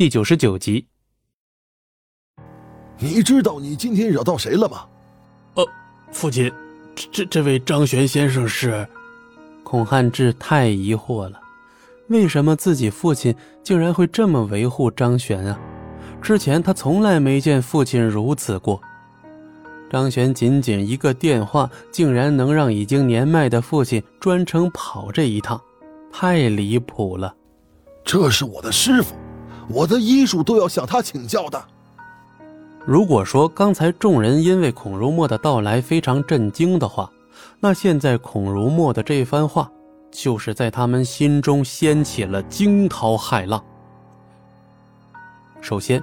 第九十九集。你知道你今天惹到谁了吗？呃，父亲，这这这位张玄先生是？孔汉志太疑惑了，为什么自己父亲竟然会这么维护张玄啊？之前他从来没见父亲如此过。张玄仅仅一个电话，竟然能让已经年迈的父亲专程跑这一趟，太离谱了。这是我的师傅。我的医术都要向他请教的。如果说刚才众人因为孔如墨的到来非常震惊的话，那现在孔如墨的这番话，就是在他们心中掀起了惊涛骇浪。首先，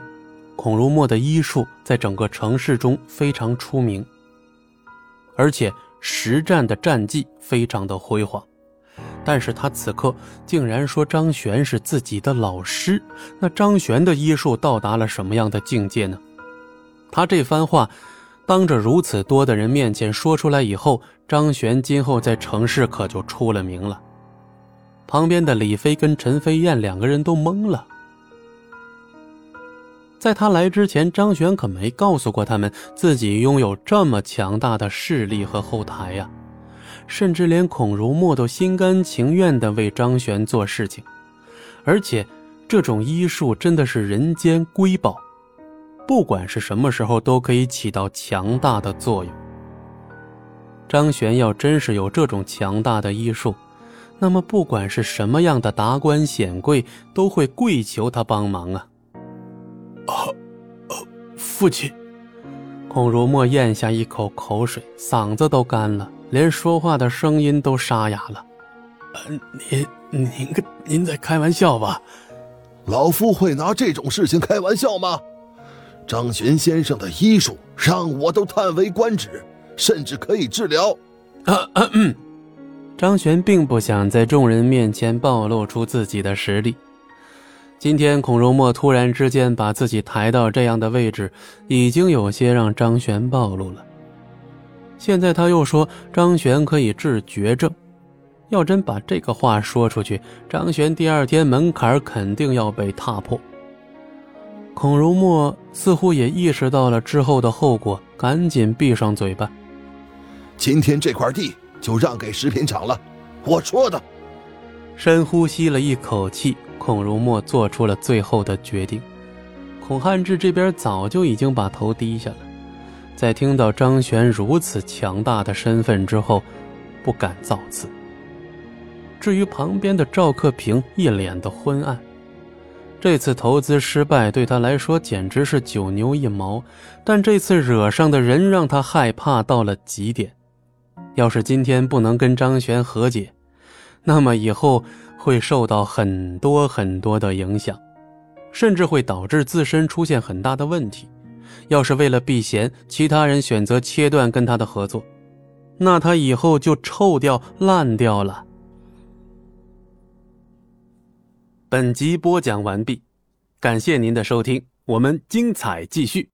孔如墨的医术在整个城市中非常出名，而且实战的战绩非常的辉煌。但是他此刻竟然说张玄是自己的老师，那张玄的医术到达了什么样的境界呢？他这番话，当着如此多的人面前说出来以后，张玄今后在城市可就出了名了。旁边的李飞跟陈飞燕两个人都懵了。在他来之前，张玄可没告诉过他们自己拥有这么强大的势力和后台呀。甚至连孔如墨都心甘情愿地为张玄做事情，而且这种医术真的是人间瑰宝，不管是什么时候都可以起到强大的作用。张玄要真是有这种强大的医术，那么不管是什么样的达官显贵都会跪求他帮忙啊！啊，啊，父亲，孔如墨咽下一口口水，嗓子都干了。连说话的声音都沙哑了。呃，您您您在开玩笑吧？老夫会拿这种事情开玩笑吗？张玄先生的医术让我都叹为观止，甚至可以治疗。啊嗯。张玄并不想在众人面前暴露出自己的实力。今天孔如墨突然之间把自己抬到这样的位置，已经有些让张玄暴露了。现在他又说张璇可以治绝症，要真把这个话说出去，张璇第二天门槛肯定要被踏破。孔如墨似乎也意识到了之后的后果，赶紧闭上嘴巴。今天这块地就让给食品厂了，我说的。深呼吸了一口气，孔如墨做出了最后的决定。孔汉志这边早就已经把头低下了。在听到张璇如此强大的身份之后，不敢造次。至于旁边的赵克平，一脸的昏暗。这次投资失败对他来说简直是九牛一毛，但这次惹上的人让他害怕到了极点。要是今天不能跟张璇和解，那么以后会受到很多很多的影响，甚至会导致自身出现很大的问题。要是为了避嫌，其他人选择切断跟他的合作，那他以后就臭掉烂掉了。本集播讲完毕，感谢您的收听，我们精彩继续。